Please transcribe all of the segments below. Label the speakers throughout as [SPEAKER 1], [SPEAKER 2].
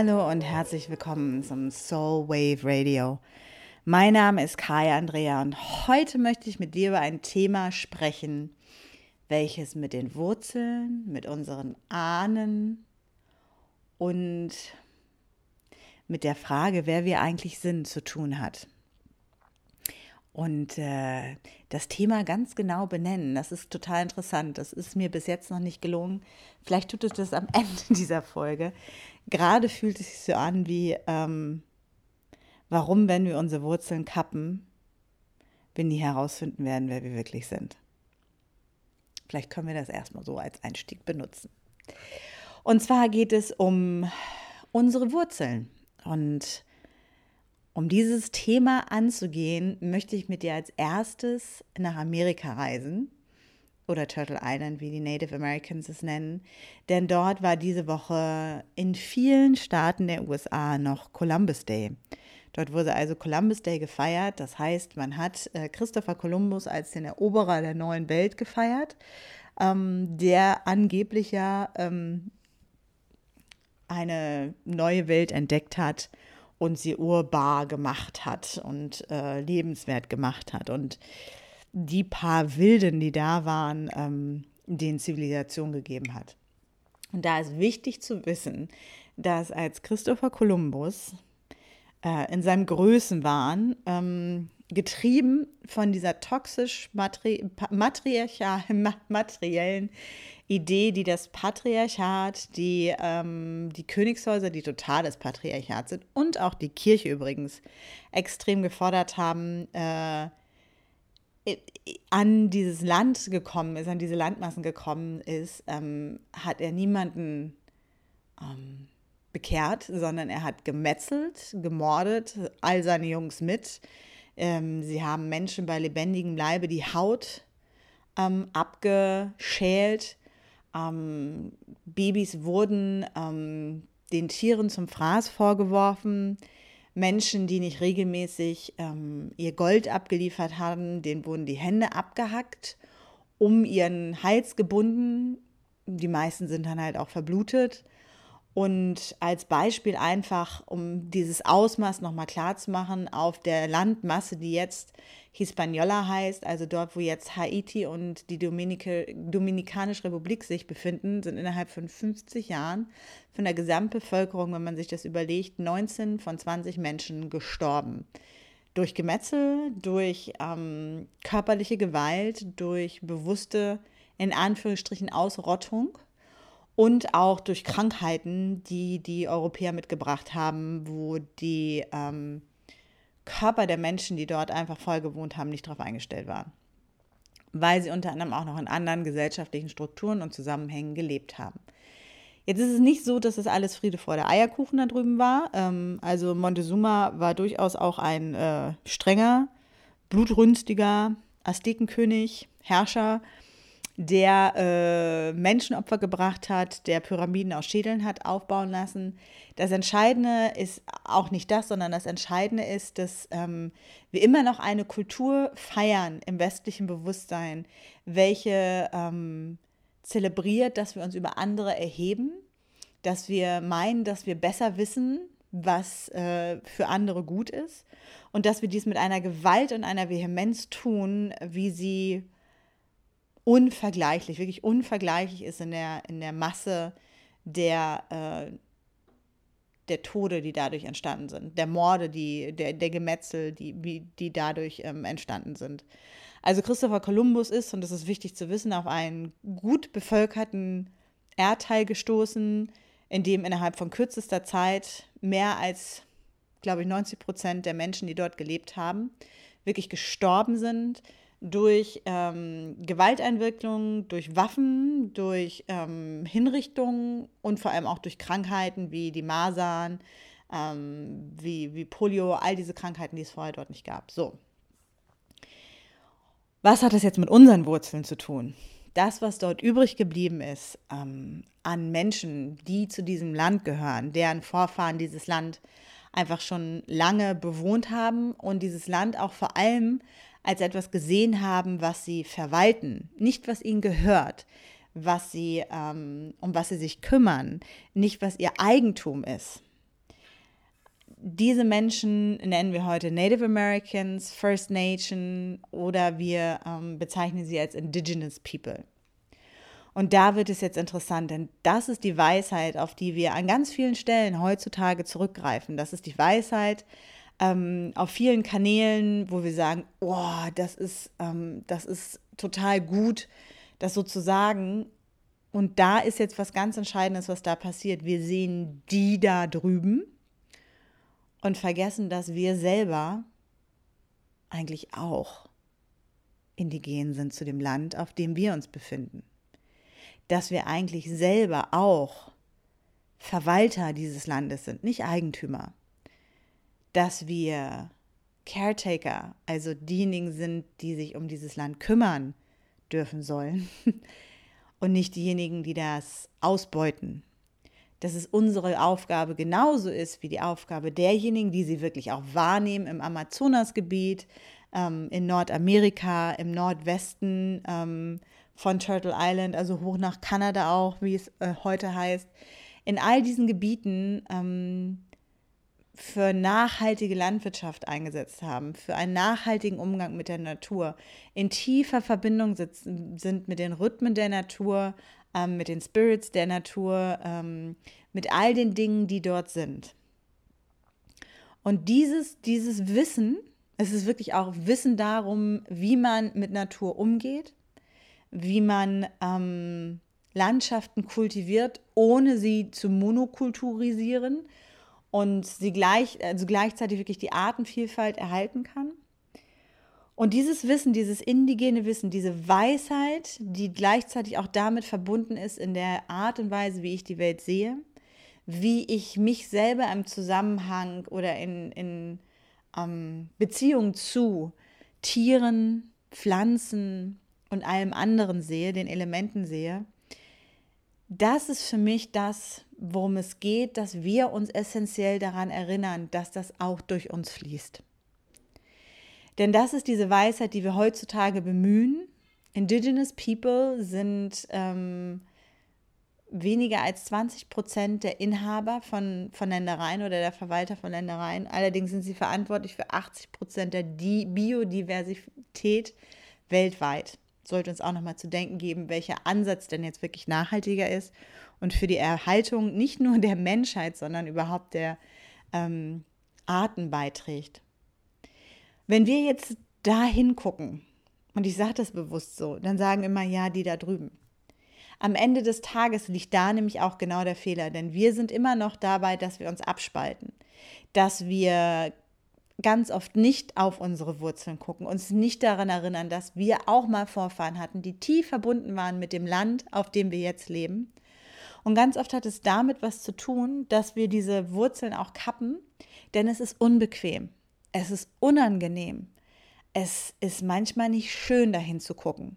[SPEAKER 1] Hallo und herzlich willkommen zum Soul Wave Radio. Mein Name ist Kaya Andrea und heute möchte ich mit dir über ein Thema sprechen, welches mit den Wurzeln, mit unseren Ahnen und mit der Frage, wer wir eigentlich sind, zu tun hat. Und äh, das Thema ganz genau benennen, das ist total interessant. Das ist mir bis jetzt noch nicht gelungen. Vielleicht tut es das am Ende dieser Folge. Gerade fühlt es sich so an wie, ähm, warum, wenn wir unsere Wurzeln kappen, wir nie herausfinden werden, wer wir wirklich sind. Vielleicht können wir das erstmal so als Einstieg benutzen. Und zwar geht es um unsere Wurzeln. Und um dieses Thema anzugehen, möchte ich mit dir als erstes nach Amerika reisen oder Turtle Island, wie die Native Americans es nennen. Denn dort war diese Woche in vielen Staaten der USA noch Columbus Day. Dort wurde also Columbus Day gefeiert. Das heißt, man hat äh, Christopher Columbus als den Eroberer der neuen Welt gefeiert, ähm, der angeblich ja ähm, eine neue Welt entdeckt hat und sie urbar gemacht hat und äh, lebenswert gemacht hat. Und die paar Wilden, die da waren, ähm, denen Zivilisation gegeben hat. Und da ist wichtig zu wissen, dass als Christopher Columbus äh, in seinem Größenwahn, ähm, getrieben von dieser toxisch materi materiellen Idee, die das Patriarchat, die, ähm, die Königshäuser, die total das Patriarchat sind und auch die Kirche übrigens extrem gefordert haben, äh, an dieses Land gekommen ist, an diese Landmassen gekommen ist, ähm, hat er niemanden ähm, bekehrt, sondern er hat gemetzelt, gemordet, all seine Jungs mit. Ähm, sie haben Menschen bei lebendigem Leibe die Haut ähm, abgeschält ähm, Babys wurden ähm, den Tieren zum Fraß vorgeworfen. Menschen, die nicht regelmäßig ähm, ihr Gold abgeliefert haben, denen wurden die Hände abgehackt, um ihren Hals gebunden. Die meisten sind dann halt auch verblutet. Und als Beispiel einfach, um dieses Ausmaß nochmal klar zu machen, auf der Landmasse, die jetzt Hispaniola heißt, also dort, wo jetzt Haiti und die Dominike, Dominikanische Republik sich befinden, sind innerhalb von 50 Jahren von der Gesamtbevölkerung, wenn man sich das überlegt, 19 von 20 Menschen gestorben. Durch Gemetzel, durch ähm, körperliche Gewalt, durch bewusste, in Anführungsstrichen, Ausrottung und auch durch Krankheiten, die die Europäer mitgebracht haben, wo die ähm, Körper der Menschen, die dort einfach voll gewohnt haben, nicht darauf eingestellt waren. Weil sie unter anderem auch noch in anderen gesellschaftlichen Strukturen und Zusammenhängen gelebt haben. Jetzt ist es nicht so, dass es alles Friede vor der Eierkuchen da drüben war. Ähm, also Montezuma war durchaus auch ein äh, strenger, blutrünstiger Aztekenkönig, Herrscher, der äh, Menschenopfer gebracht hat, der Pyramiden aus Schädeln hat aufbauen lassen. Das Entscheidende ist auch nicht das, sondern das Entscheidende ist, dass ähm, wir immer noch eine Kultur feiern im westlichen Bewusstsein, welche ähm, zelebriert, dass wir uns über andere erheben, dass wir meinen, dass wir besser wissen, was äh, für andere gut ist und dass wir dies mit einer Gewalt und einer Vehemenz tun, wie sie unvergleichlich, wirklich unvergleichlich ist in der, in der Masse der, äh, der Tode, die dadurch entstanden sind, der Morde, die, der, der Gemetzel, die, die dadurch ähm, entstanden sind. Also Christopher Columbus ist, und das ist wichtig zu wissen, auf einen gut bevölkerten Erdteil gestoßen, in dem innerhalb von kürzester Zeit mehr als, glaube ich, 90 Prozent der Menschen, die dort gelebt haben, wirklich gestorben sind durch ähm, Gewalteinwirkungen, durch Waffen, durch ähm, Hinrichtungen und vor allem auch durch Krankheiten wie die Masern, ähm, wie, wie Polio, all diese Krankheiten, die es vorher dort nicht gab. So. Was hat das jetzt mit unseren Wurzeln zu tun? Das, was dort übrig geblieben ist ähm, an Menschen, die zu diesem Land gehören, deren Vorfahren dieses Land einfach schon lange bewohnt haben und dieses Land auch vor allem als etwas gesehen haben, was sie verwalten, nicht was ihnen gehört, was sie, ähm, um was sie sich kümmern, nicht was ihr Eigentum ist. diese Menschen nennen wir heute Native Americans, First Nation oder wir ähm, bezeichnen sie als Indigenous People. Und da wird es jetzt interessant, denn das ist die Weisheit, auf die wir an ganz vielen Stellen heutzutage zurückgreifen. Das ist die Weisheit ähm, auf vielen Kanälen, wo wir sagen, oh, das ist, ähm, das ist total gut, das so zu sagen. Und da ist jetzt was ganz Entscheidendes, was da passiert. Wir sehen die da drüben und vergessen, dass wir selber eigentlich auch indigen sind zu dem Land, auf dem wir uns befinden. Dass wir eigentlich selber auch Verwalter dieses Landes sind, nicht Eigentümer. Dass wir Caretaker, also diejenigen sind, die sich um dieses Land kümmern dürfen sollen und nicht diejenigen, die das ausbeuten dass es unsere Aufgabe genauso ist wie die Aufgabe derjenigen, die sie wirklich auch wahrnehmen im Amazonasgebiet, ähm, in Nordamerika, im Nordwesten ähm, von Turtle Island, also hoch nach Kanada auch, wie es äh, heute heißt. In all diesen Gebieten ähm, für nachhaltige Landwirtschaft eingesetzt haben, für einen nachhaltigen Umgang mit der Natur, in tiefer Verbindung sitzen, sind mit den Rhythmen der Natur, ähm, mit den Spirits der Natur, ähm, mit all den Dingen, die dort sind. Und dieses, dieses Wissen, es ist wirklich auch Wissen darum, wie man mit Natur umgeht, wie man ähm, Landschaften kultiviert, ohne sie zu monokulturisieren und sie gleich, also gleichzeitig wirklich die Artenvielfalt erhalten kann. Und dieses Wissen, dieses indigene Wissen, diese Weisheit, die gleichzeitig auch damit verbunden ist in der Art und Weise, wie ich die Welt sehe, wie ich mich selber im Zusammenhang oder in, in ähm, Beziehung zu Tieren, Pflanzen und allem anderen sehe, den Elementen sehe, das ist für mich das, worum es geht, dass wir uns essentiell daran erinnern, dass das auch durch uns fließt. Denn das ist diese Weisheit, die wir heutzutage bemühen. Indigenous People sind ähm, weniger als 20 Prozent der Inhaber von, von Ländereien oder der Verwalter von Ländereien. Allerdings sind sie verantwortlich für 80 Prozent der Di Biodiversität weltweit. Sollte uns auch nochmal zu denken geben, welcher Ansatz denn jetzt wirklich nachhaltiger ist und für die Erhaltung nicht nur der Menschheit, sondern überhaupt der ähm, Arten beiträgt. Wenn wir jetzt da hingucken, und ich sage das bewusst so, dann sagen immer, ja, die da drüben. Am Ende des Tages liegt da nämlich auch genau der Fehler, denn wir sind immer noch dabei, dass wir uns abspalten, dass wir ganz oft nicht auf unsere Wurzeln gucken, uns nicht daran erinnern, dass wir auch mal Vorfahren hatten, die tief verbunden waren mit dem Land, auf dem wir jetzt leben. Und ganz oft hat es damit was zu tun, dass wir diese Wurzeln auch kappen, denn es ist unbequem. Es ist unangenehm. Es ist manchmal nicht schön, dahin zu gucken.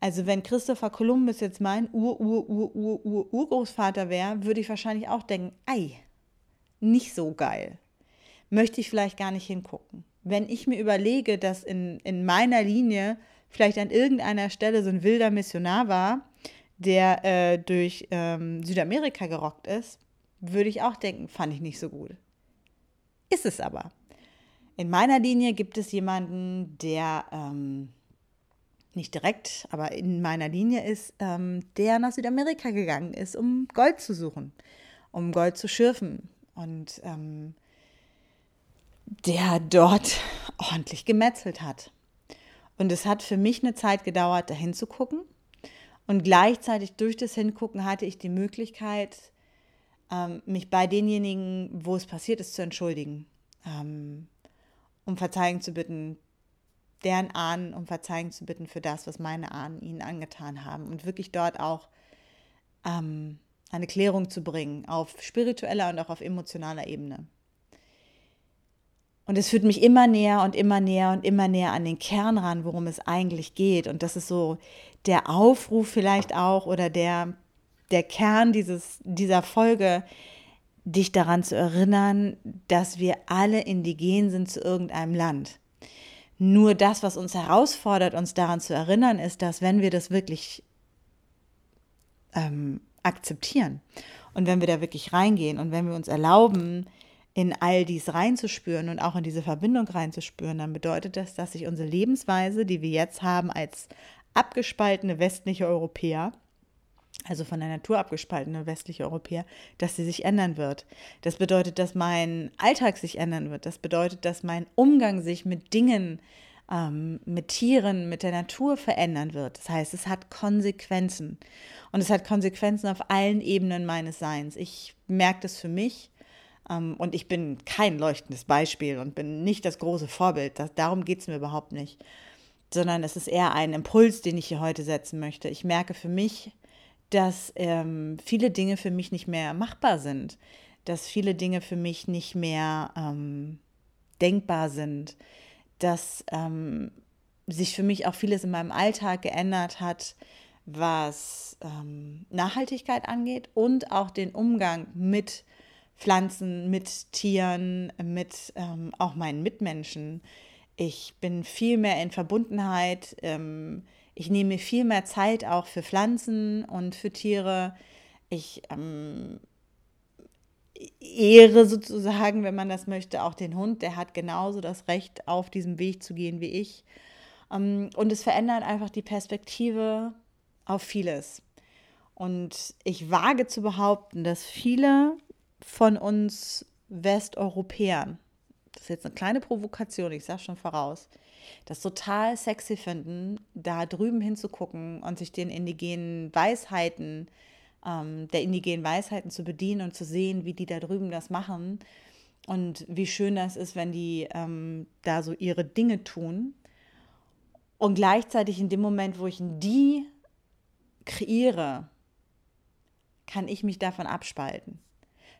[SPEAKER 1] Also wenn Christopher Columbus jetzt mein Ur-Ur-Ur-Ur-Urgroßvater wäre, würde ich wahrscheinlich auch denken, ei, nicht so geil. Möchte ich vielleicht gar nicht hingucken. Wenn ich mir überlege, dass in, in meiner Linie vielleicht an irgendeiner Stelle so ein wilder Missionar war, der äh, durch ähm, Südamerika gerockt ist, würde ich auch denken, fand ich nicht so gut. Ist es aber. In meiner Linie gibt es jemanden, der ähm, nicht direkt, aber in meiner Linie ist, ähm, der nach Südamerika gegangen ist, um Gold zu suchen, um Gold zu schürfen. Und ähm, der dort ordentlich gemetzelt hat. Und es hat für mich eine Zeit gedauert, dahin zu gucken. Und gleichzeitig durch das Hingucken hatte ich die Möglichkeit, ähm, mich bei denjenigen, wo es passiert ist, zu entschuldigen. Ähm, um Verzeihung zu bitten, deren Ahnen um Verzeihung zu bitten für das, was meine Ahnen ihnen angetan haben und wirklich dort auch ähm, eine Klärung zu bringen auf spiritueller und auch auf emotionaler Ebene. Und es führt mich immer näher und immer näher und immer näher an den Kern ran, worum es eigentlich geht. Und das ist so der Aufruf vielleicht auch oder der, der Kern dieses, dieser Folge, dich daran zu erinnern, dass wir alle indigen sind zu irgendeinem Land. Nur das, was uns herausfordert, uns daran zu erinnern, ist, dass wenn wir das wirklich ähm, akzeptieren und wenn wir da wirklich reingehen und wenn wir uns erlauben, in all dies reinzuspüren und auch in diese Verbindung reinzuspüren, dann bedeutet das, dass sich unsere Lebensweise, die wir jetzt haben als abgespaltene westliche Europäer, also von der Natur abgespaltene westliche Europäer, dass sie sich ändern wird. Das bedeutet, dass mein Alltag sich ändern wird. Das bedeutet, dass mein Umgang sich mit Dingen, ähm, mit Tieren, mit der Natur verändern wird. Das heißt, es hat Konsequenzen. Und es hat Konsequenzen auf allen Ebenen meines Seins. Ich merke das für mich. Ähm, und ich bin kein leuchtendes Beispiel und bin nicht das große Vorbild. Das, darum geht es mir überhaupt nicht. Sondern es ist eher ein Impuls, den ich hier heute setzen möchte. Ich merke für mich, dass ähm, viele Dinge für mich nicht mehr machbar sind, dass viele Dinge für mich nicht mehr ähm, denkbar sind, dass ähm, sich für mich auch vieles in meinem Alltag geändert hat, was ähm, Nachhaltigkeit angeht und auch den Umgang mit Pflanzen, mit Tieren, mit ähm, auch meinen Mitmenschen. Ich bin viel mehr in Verbundenheit ähm, ich nehme mir viel mehr Zeit auch für Pflanzen und für Tiere. Ich ähm, ehre sozusagen, wenn man das möchte, auch den Hund. Der hat genauso das Recht, auf diesem Weg zu gehen wie ich. Ähm, und es verändert einfach die Perspektive auf vieles. Und ich wage zu behaupten, dass viele von uns Westeuropäern, das ist jetzt eine kleine Provokation, ich sage schon voraus, das total sexy finden, da drüben hinzugucken und sich den indigenen Weisheiten, ähm, der indigenen Weisheiten zu bedienen und zu sehen, wie die da drüben das machen und wie schön das ist, wenn die ähm, da so ihre Dinge tun. Und gleichzeitig in dem Moment, wo ich die kreiere, kann ich mich davon abspalten.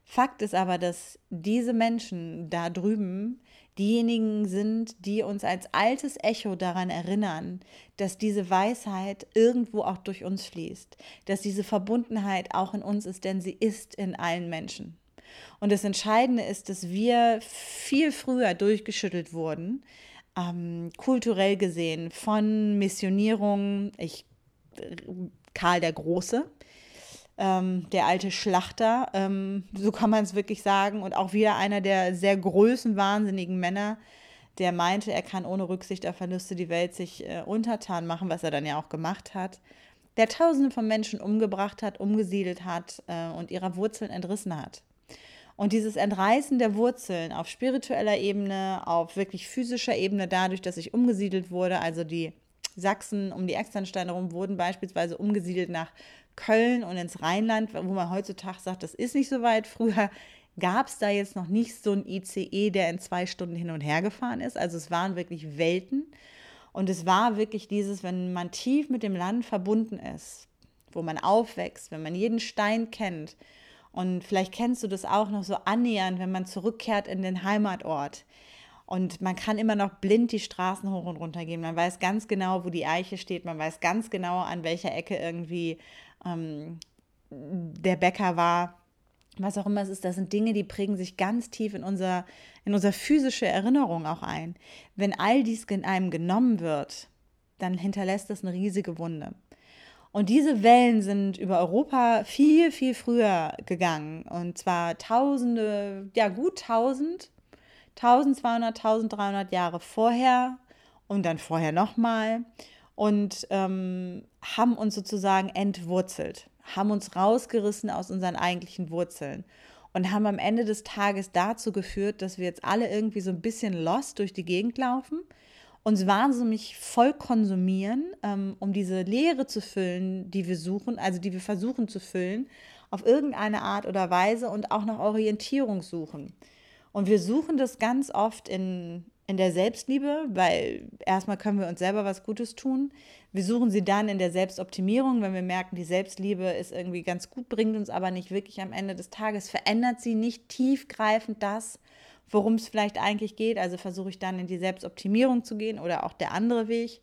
[SPEAKER 1] Fakt ist aber, dass diese Menschen da drüben diejenigen sind, die uns als altes Echo daran erinnern, dass diese Weisheit irgendwo auch durch uns fließt, dass diese Verbundenheit auch in uns ist, denn sie ist in allen Menschen. Und das Entscheidende ist, dass wir viel früher durchgeschüttelt wurden, ähm, kulturell gesehen, von Missionierung, ich, Karl der Große, ähm, der alte Schlachter, ähm, so kann man es wirklich sagen. Und auch wieder einer der sehr größenwahnsinnigen Männer, der meinte, er kann ohne Rücksicht auf Verluste die Welt sich äh, untertan machen, was er dann ja auch gemacht hat. Der Tausende von Menschen umgebracht hat, umgesiedelt hat äh, und ihrer Wurzeln entrissen hat. Und dieses Entreißen der Wurzeln auf spiritueller Ebene, auf wirklich physischer Ebene, dadurch, dass ich umgesiedelt wurde, also die Sachsen um die Externsteine herum wurden beispielsweise umgesiedelt nach Köln und ins Rheinland, wo man heutzutage sagt, das ist nicht so weit. Früher gab es da jetzt noch nicht so ein ICE, der in zwei Stunden hin und her gefahren ist. Also es waren wirklich Welten. Und es war wirklich dieses, wenn man tief mit dem Land verbunden ist, wo man aufwächst, wenn man jeden Stein kennt. Und vielleicht kennst du das auch noch so annähernd, wenn man zurückkehrt in den Heimatort. Und man kann immer noch blind die Straßen hoch und runter gehen. Man weiß ganz genau, wo die Eiche steht. Man weiß ganz genau, an welcher Ecke irgendwie ähm, der Bäcker war, was auch immer es ist, das sind Dinge, die prägen sich ganz tief in unser, in unser physische Erinnerung auch ein. Wenn all dies in einem genommen wird, dann hinterlässt das eine riesige Wunde. Und diese Wellen sind über Europa viel, viel früher gegangen. Und zwar tausende, ja gut tausend, 1200, 1300 Jahre vorher und dann vorher nochmal und ähm, haben uns sozusagen entwurzelt, haben uns rausgerissen aus unseren eigentlichen Wurzeln und haben am Ende des Tages dazu geführt, dass wir jetzt alle irgendwie so ein bisschen lost durch die Gegend laufen, uns wahnsinnig voll konsumieren, ähm, um diese Leere zu füllen, die wir suchen, also die wir versuchen zu füllen, auf irgendeine Art oder Weise und auch nach Orientierung suchen. Und wir suchen das ganz oft in in der Selbstliebe, weil erstmal können wir uns selber was Gutes tun. Wir suchen sie dann in der Selbstoptimierung, wenn wir merken, die Selbstliebe ist irgendwie ganz gut, bringt uns aber nicht wirklich am Ende des Tages, verändert sie nicht tiefgreifend das, worum es vielleicht eigentlich geht. Also versuche ich dann in die Selbstoptimierung zu gehen oder auch der andere Weg,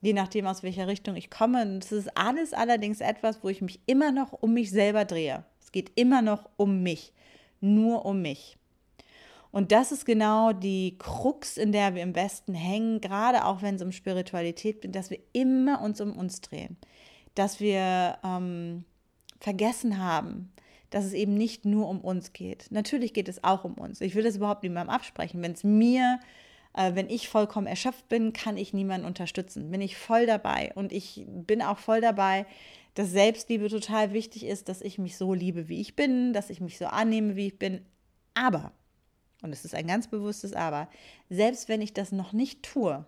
[SPEAKER 1] je nachdem, aus welcher Richtung ich komme. Und es ist alles allerdings etwas, wo ich mich immer noch um mich selber drehe. Es geht immer noch um mich, nur um mich. Und das ist genau die Krux, in der wir im Westen hängen, gerade auch wenn es um Spiritualität geht, dass wir immer uns um uns drehen. Dass wir ähm, vergessen haben, dass es eben nicht nur um uns geht. Natürlich geht es auch um uns. Ich will das überhaupt niemandem absprechen. Wenn es mir, äh, wenn ich vollkommen erschöpft bin, kann ich niemanden unterstützen. Bin ich voll dabei. Und ich bin auch voll dabei, dass Selbstliebe total wichtig ist, dass ich mich so liebe, wie ich bin, dass ich mich so annehme, wie ich bin. Aber, und es ist ein ganz bewusstes Aber, selbst wenn ich das noch nicht tue,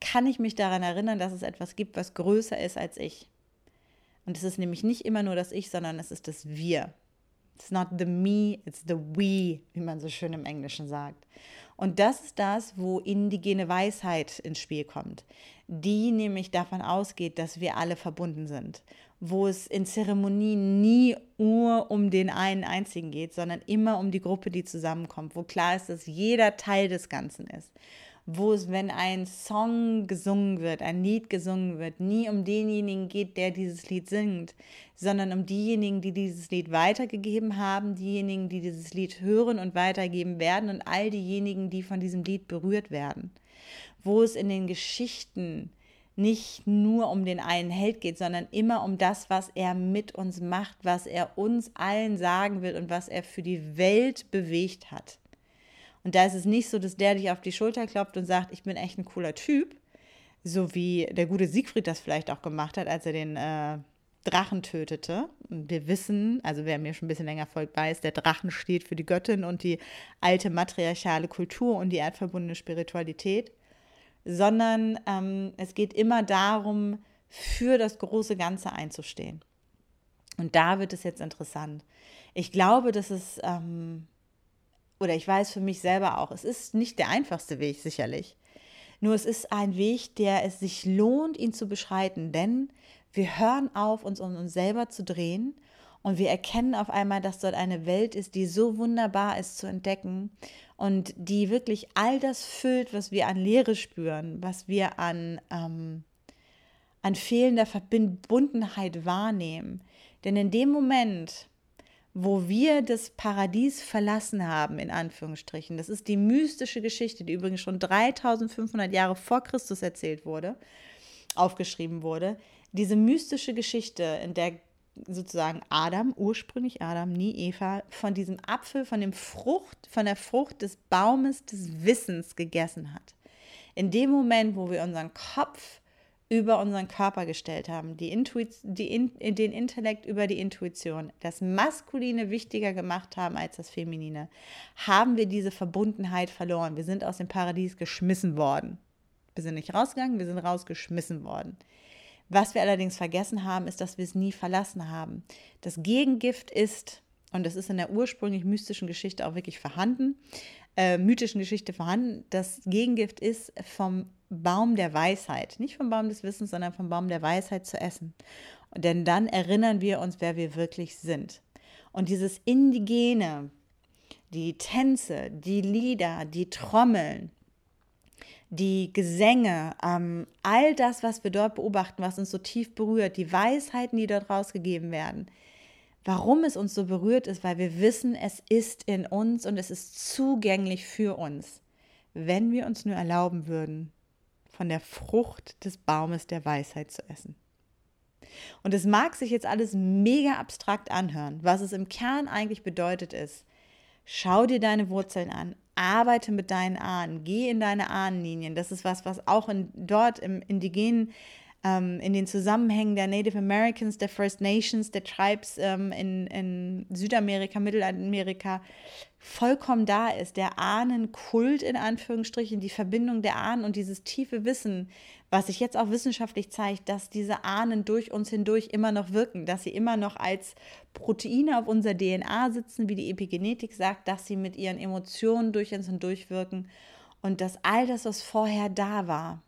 [SPEAKER 1] kann ich mich daran erinnern, dass es etwas gibt, was größer ist als ich. Und es ist nämlich nicht immer nur das Ich, sondern es ist das Wir. It's not the me, it's the we, wie man so schön im Englischen sagt. Und das ist das, wo indigene Weisheit ins Spiel kommt, die nämlich davon ausgeht, dass wir alle verbunden sind, wo es in Zeremonien nie nur um den einen einzigen geht, sondern immer um die Gruppe, die zusammenkommt, wo klar ist, dass jeder Teil des Ganzen ist wo es, wenn ein Song gesungen wird, ein Lied gesungen wird, nie um denjenigen geht, der dieses Lied singt, sondern um diejenigen, die dieses Lied weitergegeben haben, diejenigen, die dieses Lied hören und weitergeben werden und all diejenigen, die von diesem Lied berührt werden. Wo es in den Geschichten nicht nur um den einen Held geht, sondern immer um das, was er mit uns macht, was er uns allen sagen will und was er für die Welt bewegt hat. Und da ist es nicht so, dass der dich auf die Schulter klopft und sagt, ich bin echt ein cooler Typ, so wie der gute Siegfried das vielleicht auch gemacht hat, als er den äh, Drachen tötete. Und wir wissen, also wer mir schon ein bisschen länger folgt, weiß, der Drachen steht für die Göttin und die alte matriarchale Kultur und die erdverbundene Spiritualität, sondern ähm, es geht immer darum, für das große Ganze einzustehen. Und da wird es jetzt interessant. Ich glaube, dass es ähm, oder ich weiß für mich selber auch, es ist nicht der einfachste Weg, sicherlich. Nur es ist ein Weg, der es sich lohnt, ihn zu beschreiten, denn wir hören auf, uns um uns selber zu drehen und wir erkennen auf einmal, dass dort eine Welt ist, die so wunderbar ist zu entdecken und die wirklich all das füllt, was wir an Leere spüren, was wir an, ähm, an fehlender Verbundenheit wahrnehmen. Denn in dem Moment, wo wir das Paradies verlassen haben, in Anführungsstrichen. Das ist die mystische Geschichte, die übrigens schon 3500 Jahre vor Christus erzählt wurde, aufgeschrieben wurde. Diese mystische Geschichte, in der sozusagen Adam, ursprünglich Adam, nie Eva, von diesem Apfel, von dem Frucht, von der Frucht des Baumes des Wissens gegessen hat. In dem Moment, wo wir unseren Kopf über unseren Körper gestellt haben, die die in den Intellekt über die Intuition, das Maskuline wichtiger gemacht haben als das Feminine, haben wir diese Verbundenheit verloren. Wir sind aus dem Paradies geschmissen worden. Wir sind nicht rausgegangen, wir sind rausgeschmissen worden. Was wir allerdings vergessen haben, ist, dass wir es nie verlassen haben. Das Gegengift ist, und das ist in der ursprünglich mystischen Geschichte auch wirklich vorhanden, äh, mythischen Geschichte vorhanden, das Gegengift ist vom Baum der Weisheit, nicht vom Baum des Wissens, sondern vom Baum der Weisheit zu essen. Denn dann erinnern wir uns, wer wir wirklich sind. Und dieses Indigene, die Tänze, die Lieder, die Trommeln, die Gesänge, ähm, all das, was wir dort beobachten, was uns so tief berührt, die Weisheiten, die dort rausgegeben werden. Warum es uns so berührt ist, weil wir wissen, es ist in uns und es ist zugänglich für uns, wenn wir uns nur erlauben würden, von der Frucht des Baumes der Weisheit zu essen. Und es mag sich jetzt alles mega abstrakt anhören. Was es im Kern eigentlich bedeutet ist, schau dir deine Wurzeln an, arbeite mit deinen Ahnen, geh in deine Ahnenlinien. Das ist was, was auch in, dort im indigenen ähm, in den Zusammenhängen der Native Americans, der First Nations, der Tribes ähm, in, in Südamerika, Mittelamerika vollkommen da ist. Der Ahnenkult in Anführungsstrichen, die Verbindung der Ahnen und dieses tiefe Wissen, was sich jetzt auch wissenschaftlich zeigt, dass diese Ahnen durch uns hindurch immer noch wirken, dass sie immer noch als Proteine auf unserer DNA sitzen, wie die Epigenetik sagt, dass sie mit ihren Emotionen durch uns hindurch wirken und dass all das, was vorher da war,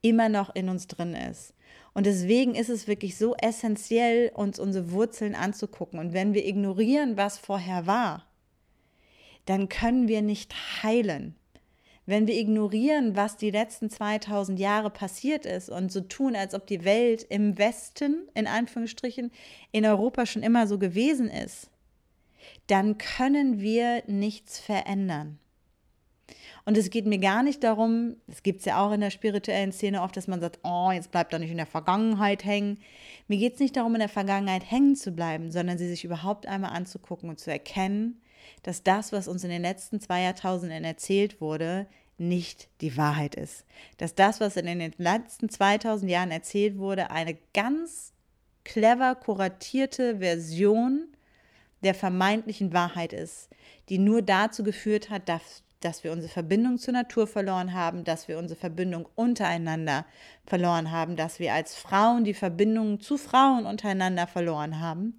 [SPEAKER 1] immer noch in uns drin ist. Und deswegen ist es wirklich so essentiell, uns unsere Wurzeln anzugucken. Und wenn wir ignorieren, was vorher war, dann können wir nicht heilen. Wenn wir ignorieren, was die letzten 2000 Jahre passiert ist und so tun, als ob die Welt im Westen, in Anführungsstrichen, in Europa schon immer so gewesen ist, dann können wir nichts verändern. Und es geht mir gar nicht darum, es gibt es ja auch in der spirituellen Szene oft, dass man sagt, oh, jetzt bleibt doch nicht in der Vergangenheit hängen. Mir geht es nicht darum, in der Vergangenheit hängen zu bleiben, sondern sie sich überhaupt einmal anzugucken und zu erkennen, dass das, was uns in den letzten zwei Jahrtausenden erzählt wurde, nicht die Wahrheit ist. Dass das, was in den letzten 2000 Jahren erzählt wurde, eine ganz clever kuratierte Version der vermeintlichen Wahrheit ist, die nur dazu geführt hat, dass, dass wir unsere Verbindung zur Natur verloren haben, dass wir unsere Verbindung untereinander verloren haben, dass wir als Frauen die Verbindung zu Frauen untereinander verloren haben,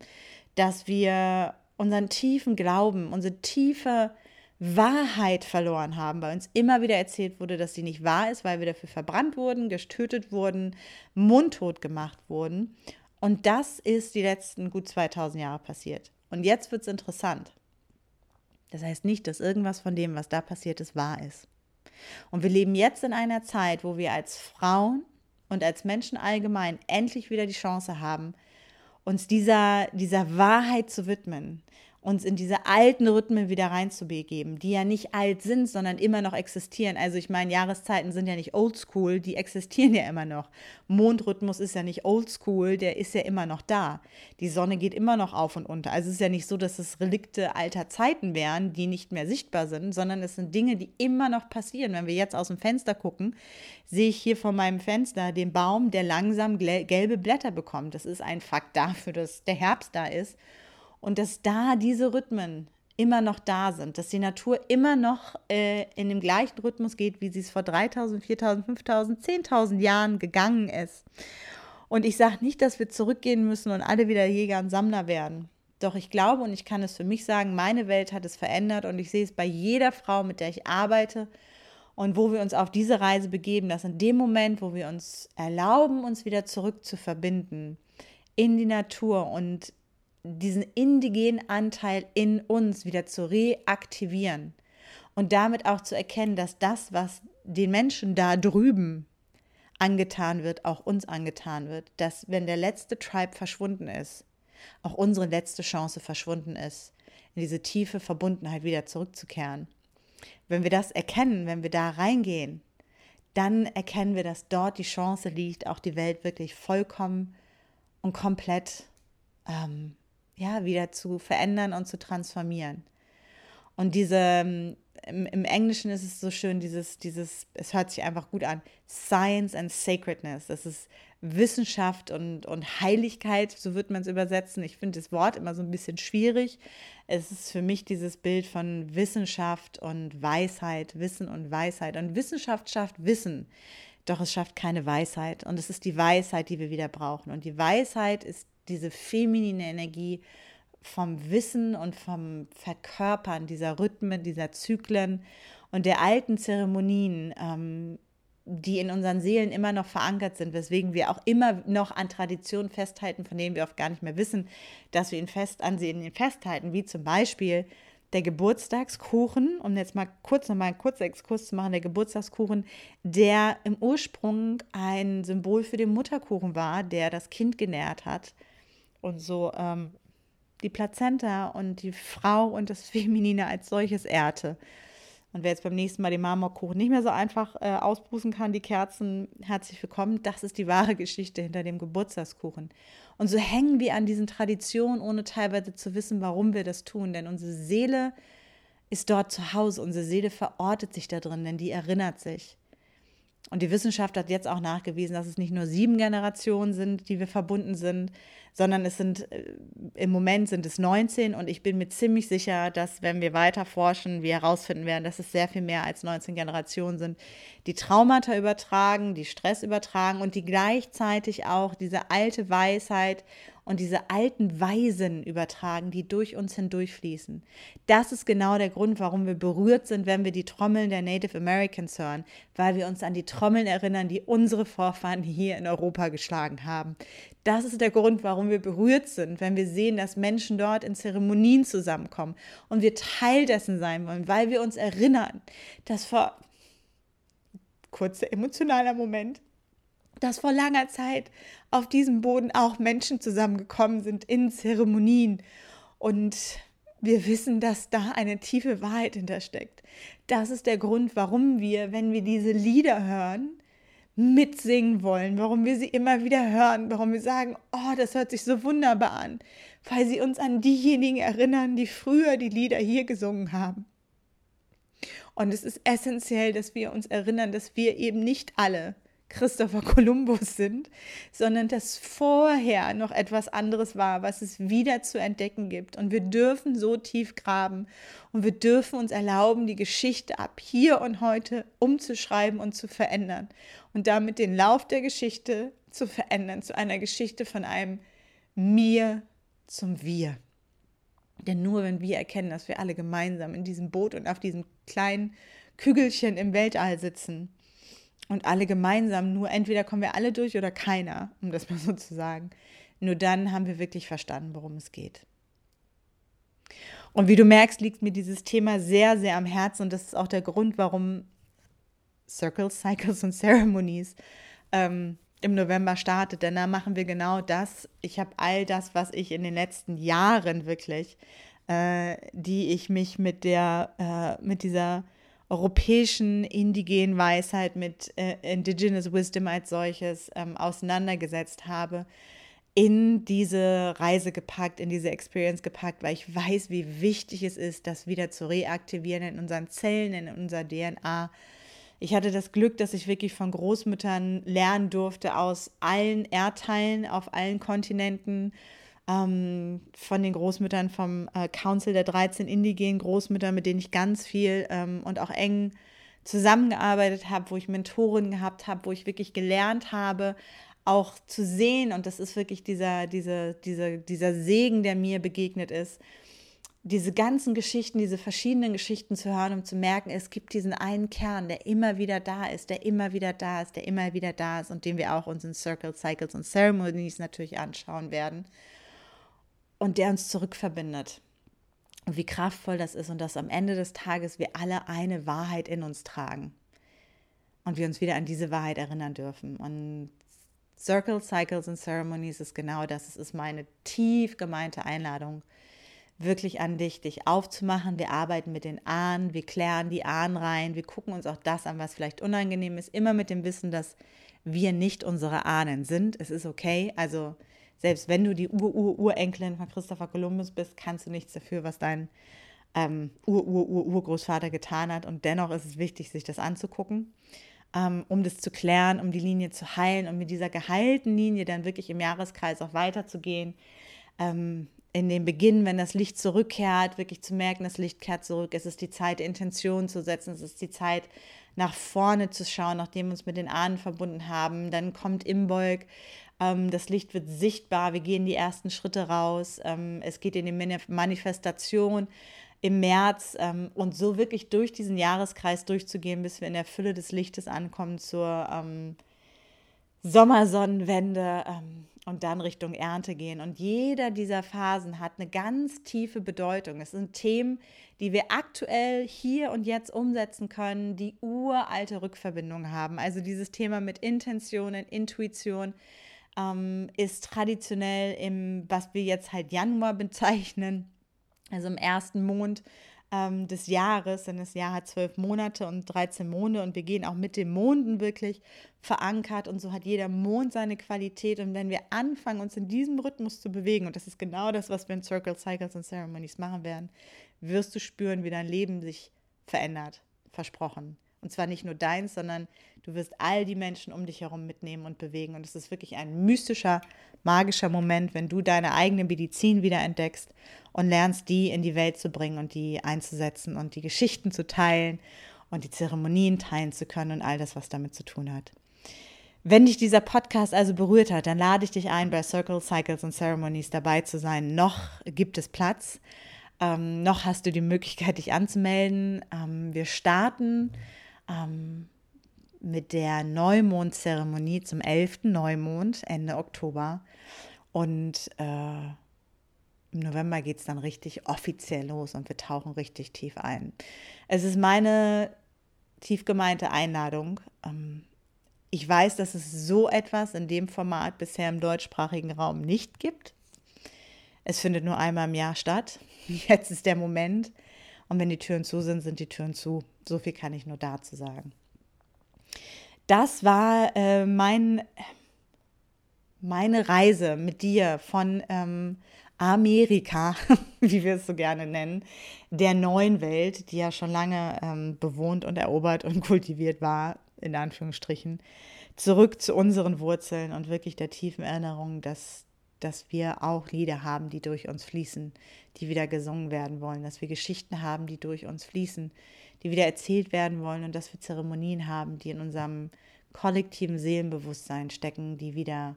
[SPEAKER 1] dass wir unseren tiefen Glauben, unsere tiefe Wahrheit verloren haben, weil uns immer wieder erzählt wurde, dass sie nicht wahr ist, weil wir dafür verbrannt wurden, getötet wurden, mundtot gemacht wurden. Und das ist die letzten gut 2000 Jahre passiert. Und jetzt wird es interessant. Das heißt nicht, dass irgendwas von dem, was da passiert ist, wahr ist. Und wir leben jetzt in einer Zeit, wo wir als Frauen und als Menschen allgemein endlich wieder die Chance haben, uns dieser, dieser Wahrheit zu widmen, uns in diese alten Rhythmen wieder reinzubegeben, die ja nicht alt sind, sondern immer noch existieren. Also ich meine, Jahreszeiten sind ja nicht oldschool, die existieren ja immer noch. Mondrhythmus ist ja nicht oldschool, der ist ja immer noch da. Die Sonne geht immer noch auf und unter. Also es ist ja nicht so, dass es Relikte alter Zeiten wären, die nicht mehr sichtbar sind, sondern es sind Dinge, die immer noch passieren. Wenn wir jetzt aus dem Fenster gucken, sehe ich hier vor meinem Fenster den Baum, der langsam gelbe Blätter bekommt. Das ist ein Fakt dafür, dass der Herbst da ist und dass da diese Rhythmen immer noch da sind, dass die Natur immer noch äh, in dem gleichen Rhythmus geht, wie sie es vor 3000, 4000, 5000, 10.000 Jahren gegangen ist. Und ich sage nicht, dass wir zurückgehen müssen und alle wieder Jäger und Sammler werden. Doch ich glaube und ich kann es für mich sagen, meine Welt hat es verändert und ich sehe es bei jeder Frau, mit der ich arbeite und wo wir uns auf diese Reise begeben, dass in dem Moment, wo wir uns erlauben, uns wieder zurück zu verbinden in die Natur und diesen indigenen Anteil in uns wieder zu reaktivieren und damit auch zu erkennen, dass das, was den Menschen da drüben angetan wird, auch uns angetan wird, dass wenn der letzte Tribe verschwunden ist, auch unsere letzte Chance verschwunden ist, in diese tiefe Verbundenheit wieder zurückzukehren. Wenn wir das erkennen, wenn wir da reingehen, dann erkennen wir, dass dort die Chance liegt, auch die Welt wirklich vollkommen und komplett ähm, ja, wieder zu verändern und zu transformieren. Und diese, ähm, im, im, Englischen ist es so schön, dieses, dieses, es hört sich einfach gut an, Science and Sacredness. Das ist Wissenschaft und, und Heiligkeit, so wird man es übersetzen. Ich finde das Wort immer so ein bisschen schwierig. Es ist für mich dieses Bild von Wissenschaft und Weisheit, Wissen und Weisheit. Und Wissenschaft schafft Wissen, doch es schafft keine Weisheit. Und es ist die Weisheit, die wir wieder brauchen. Und die Weisheit ist diese feminine Energie vom Wissen und vom Verkörpern dieser Rhythmen, dieser Zyklen und der alten Zeremonien, ähm, die in unseren Seelen immer noch verankert sind, weswegen wir auch immer noch an Traditionen festhalten, von denen wir oft gar nicht mehr wissen, dass wir ihn fest ansehen, ihn festhalten, wie zum Beispiel der Geburtstagskuchen, um jetzt mal kurz noch mal einen kurzen Exkurs zu machen, der Geburtstagskuchen, der im Ursprung ein Symbol für den Mutterkuchen war, der das Kind genährt hat und so ähm, die Plazenta und die Frau und das Feminine als solches ehrte. Und wer jetzt beim nächsten Mal den Marmorkuchen nicht mehr so einfach äh, ausbußen kann, die Kerzen, herzlich willkommen. Das ist die wahre Geschichte hinter dem Geburtstagskuchen. Und so hängen wir an diesen Traditionen, ohne teilweise zu wissen, warum wir das tun. Denn unsere Seele ist dort zu Hause. Unsere Seele verortet sich da drin, denn die erinnert sich. Und die Wissenschaft hat jetzt auch nachgewiesen, dass es nicht nur sieben Generationen sind, die wir verbunden sind, sondern es sind äh, im Moment sind es 19 und ich bin mir ziemlich sicher, dass wenn wir weiter forschen, wir herausfinden werden, dass es sehr viel mehr als 19 Generationen sind, die Traumata übertragen, die Stress übertragen und die gleichzeitig auch diese alte Weisheit und diese alten Weisen übertragen, die durch uns hindurchfließen. Das ist genau der Grund, warum wir berührt sind, wenn wir die Trommeln der Native Americans hören, weil wir uns an die Trommeln erinnern, die unsere Vorfahren hier in Europa geschlagen haben. Das ist der Grund, warum wir berührt sind, wenn wir sehen, dass Menschen dort in Zeremonien zusammenkommen und wir Teil dessen sein wollen, weil wir uns erinnern, dass vor kurzer emotionaler Moment, dass vor langer Zeit auf diesem Boden auch Menschen zusammengekommen sind in Zeremonien und Wir wissen, dass da eine tiefe Wahrheit hintersteckt. Das ist der Grund, warum wir, wenn wir diese Lieder hören, mitsingen wollen, warum wir sie immer wieder hören, warum wir sagen, oh, das hört sich so wunderbar an, weil sie uns an diejenigen erinnern, die früher die Lieder hier gesungen haben. Und es ist essentiell, dass wir uns erinnern, dass wir eben nicht alle Christopher Columbus sind, sondern dass vorher noch etwas anderes war, was es wieder zu entdecken gibt. Und wir dürfen so tief graben und wir dürfen uns erlauben, die Geschichte ab hier und heute umzuschreiben und zu verändern und damit den Lauf der Geschichte zu verändern, zu einer Geschichte von einem Mir zum Wir. Denn nur wenn wir erkennen, dass wir alle gemeinsam in diesem Boot und auf diesem kleinen Kügelchen im Weltall sitzen und alle gemeinsam, nur entweder kommen wir alle durch oder keiner, um das mal so zu sagen, nur dann haben wir wirklich verstanden, worum es geht. Und wie du merkst, liegt mir dieses Thema sehr, sehr am Herzen und das ist auch der Grund, warum Circles, Cycles und Ceremonies ähm, im November startet, denn da machen wir genau das. Ich habe all das, was ich in den letzten Jahren wirklich, äh, die ich mich mit der, äh, mit dieser europäischen indigenen Weisheit, mit äh, Indigenous Wisdom als solches ähm, auseinandergesetzt habe, in diese Reise gepackt, in diese Experience gepackt, weil ich weiß, wie wichtig es ist, das wieder zu reaktivieren in unseren Zellen, in unserer DNA ich hatte das Glück, dass ich wirklich von Großmüttern lernen durfte aus allen Erdteilen, auf allen Kontinenten, ähm, von den Großmüttern vom äh, Council der 13 indigenen Großmütter, mit denen ich ganz viel ähm, und auch eng zusammengearbeitet habe, wo ich Mentoren gehabt habe, wo ich wirklich gelernt habe, auch zu sehen, und das ist wirklich dieser, dieser, dieser, dieser Segen, der mir begegnet ist, diese ganzen Geschichten, diese verschiedenen Geschichten zu hören, um zu merken, es gibt diesen einen Kern, der immer wieder da ist, der immer wieder da ist, der immer wieder da ist und den wir auch unseren Circle, Cycles und Ceremonies natürlich anschauen werden und der uns zurückverbindet. Und wie kraftvoll das ist und dass am Ende des Tages wir alle eine Wahrheit in uns tragen und wir uns wieder an diese Wahrheit erinnern dürfen. Und Circle, Cycles und Ceremonies ist genau das. Es ist meine tief gemeinte Einladung wirklich an dich, dich aufzumachen. Wir arbeiten mit den Ahnen, wir klären die Ahnen rein, wir gucken uns auch das an, was vielleicht unangenehm ist, immer mit dem Wissen, dass wir nicht unsere Ahnen sind. Es ist okay. Also selbst wenn du die Ur-Ur-Urenkelin von Christopher Columbus bist, kannst du nichts dafür, was dein ähm, Ur-Ur-Ur-Urgroßvater getan hat. Und dennoch ist es wichtig, sich das anzugucken, ähm, um das zu klären, um die Linie zu heilen und mit dieser geheilten Linie dann wirklich im Jahreskreis auch weiterzugehen. Ähm, in dem Beginn, wenn das Licht zurückkehrt, wirklich zu merken, das Licht kehrt zurück. Es ist die Zeit, Intention zu setzen. Es ist die Zeit, nach vorne zu schauen, nachdem wir uns mit den Ahnen verbunden haben. Dann kommt Imbolg. Ähm, das Licht wird sichtbar. Wir gehen die ersten Schritte raus. Ähm, es geht in die Manifestation im März ähm, und so wirklich durch diesen Jahreskreis durchzugehen, bis wir in der Fülle des Lichtes ankommen zur Sommersonnenwende. Und dann Richtung Ernte gehen. Und jeder dieser Phasen hat eine ganz tiefe Bedeutung. Es sind Themen, die wir aktuell hier und jetzt umsetzen können, die uralte Rückverbindungen haben. Also dieses Thema mit Intentionen, Intuition ähm, ist traditionell im, was wir jetzt halt Januar bezeichnen, also im ersten Mond ähm, des Jahres, denn das Jahr hat zwölf Monate und 13 Monde und wir gehen auch mit den Monden wirklich verankert und so hat jeder Mond seine Qualität und wenn wir anfangen, uns in diesem Rhythmus zu bewegen und das ist genau das, was wir in Circle Cycles und Ceremonies machen werden, wirst du spüren, wie dein Leben sich verändert, versprochen. Und zwar nicht nur deins, sondern du wirst all die Menschen um dich herum mitnehmen und bewegen. Und es ist wirklich ein mystischer, magischer Moment, wenn du deine eigene Medizin wieder entdeckst und lernst, die in die Welt zu bringen und die einzusetzen und die Geschichten zu teilen und die Zeremonien teilen zu können und all das, was damit zu tun hat. Wenn dich dieser Podcast also berührt hat, dann lade ich dich ein, bei Circle, Cycles und Ceremonies dabei zu sein. Noch gibt es Platz. Ähm, noch hast du die Möglichkeit, dich anzumelden. Ähm, wir starten ähm, mit der Neumondzzeremonie zum 11. Neumond Ende Oktober. Und äh, im November geht es dann richtig offiziell los und wir tauchen richtig tief ein. Es ist meine tief gemeinte Einladung. Ähm, ich weiß, dass es so etwas in dem Format bisher im deutschsprachigen Raum nicht gibt. Es findet nur einmal im Jahr statt. Jetzt ist der Moment. Und wenn die Türen zu sind, sind die Türen zu. So viel kann ich nur dazu sagen. Das war äh, mein, meine Reise mit dir von ähm, Amerika, wie wir es so gerne nennen, der neuen Welt, die ja schon lange ähm, bewohnt und erobert und kultiviert war, in Anführungsstrichen, zurück zu unseren Wurzeln und wirklich der tiefen Erinnerung, dass, dass wir auch Lieder haben, die durch uns fließen, die wieder gesungen werden wollen, dass wir Geschichten haben, die durch uns fließen, die wieder erzählt werden wollen und dass wir Zeremonien haben, die in unserem kollektiven Seelenbewusstsein stecken, die wieder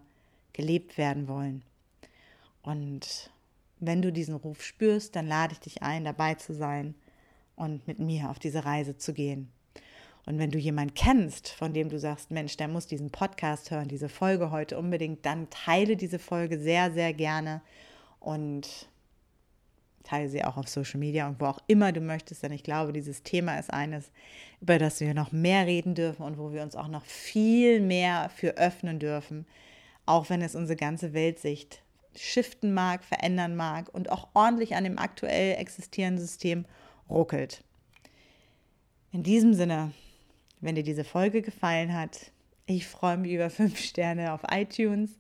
[SPEAKER 1] gelebt werden wollen. Und wenn du diesen Ruf spürst, dann lade ich dich ein, dabei zu sein und mit mir auf diese Reise zu gehen. Und wenn du jemanden kennst, von dem du sagst, Mensch, der muss diesen Podcast hören, diese Folge heute unbedingt, dann teile diese Folge sehr, sehr gerne und teile sie auch auf Social Media und wo auch immer du möchtest, denn ich glaube, dieses Thema ist eines, über das wir noch mehr reden dürfen und wo wir uns auch noch viel mehr für öffnen dürfen, auch wenn es unsere ganze Weltsicht shiften mag, verändern mag und auch ordentlich an dem aktuell existierenden System ruckelt. In diesem Sinne wenn dir diese Folge gefallen hat. Ich freue mich über fünf Sterne auf iTunes.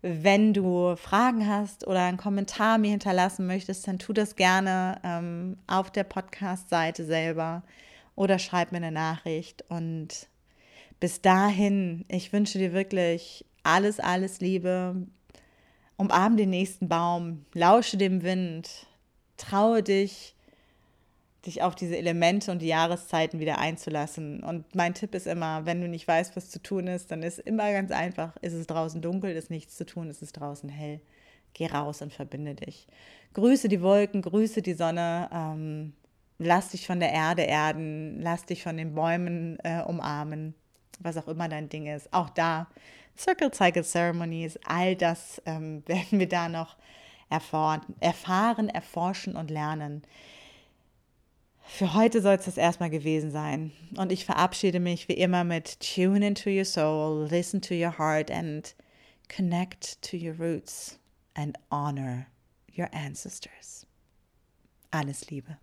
[SPEAKER 1] Wenn du Fragen hast oder einen Kommentar mir hinterlassen möchtest, dann tu das gerne ähm, auf der Podcast-Seite selber oder schreib mir eine Nachricht. Und bis dahin, ich wünsche dir wirklich alles, alles Liebe. Umarm den nächsten Baum, lausche dem Wind, traue dich dich auf diese Elemente und die Jahreszeiten wieder einzulassen. Und mein Tipp ist immer, wenn du nicht weißt, was zu tun ist, dann ist immer ganz einfach, ist es draußen dunkel, ist nichts zu tun, ist es draußen hell. Geh raus und verbinde dich. Grüße die Wolken, grüße die Sonne, ähm, lass dich von der Erde erden, lass dich von den Bäumen äh, umarmen, was auch immer dein Ding ist. Auch da, Circle Cycle Ceremonies, all das ähm, werden wir da noch erfahren, erfahren, erforschen und lernen. Für heute soll es das erstmal gewesen sein. Und ich verabschiede mich wie immer mit Tune into your soul, listen to your heart and connect to your roots and honor your ancestors. Alles Liebe.